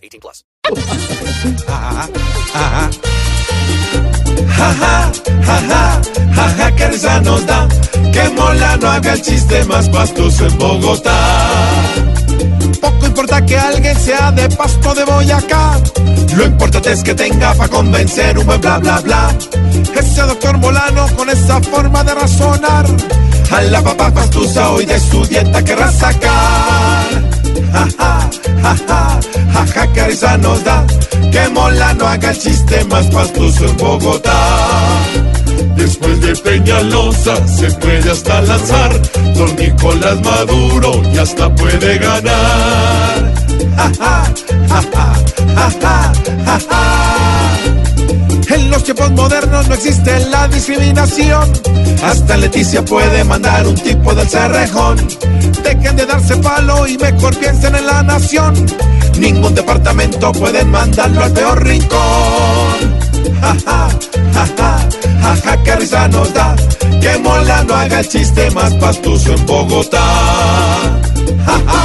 18 plus. Jaja, jaja, jaja, que risa nos da. Que mola no haga el chiste más pastoso en Bogotá. Poco importa que alguien sea de Pasto de Boyacá. Lo importante es que tenga para convencer un buen bla bla bla. Ese doctor Molano con esa forma de razonar. A la papá pastusa hoy de su dieta querrá sacar. Ja, ja, ja, ja, que risa nos da. Que Molano haga el chiste más pastuso en Bogotá. Después de Peñalosa se puede hasta lanzar. Don Nicolás Maduro y hasta puede ganar. Ja, ja, ja, ja, ja, ja, tiempos modernos no existe la discriminación. Hasta Leticia puede mandar un tipo del cerrejón. Dejen de darse palo y mejor piensen en la nación. Ningún departamento pueden mandarlo al peor rincón. Ja, ja, ja, ja, ja, ja, que risa nos da. Que mola no haga el chiste más pastuso en Bogotá. Ja, ja.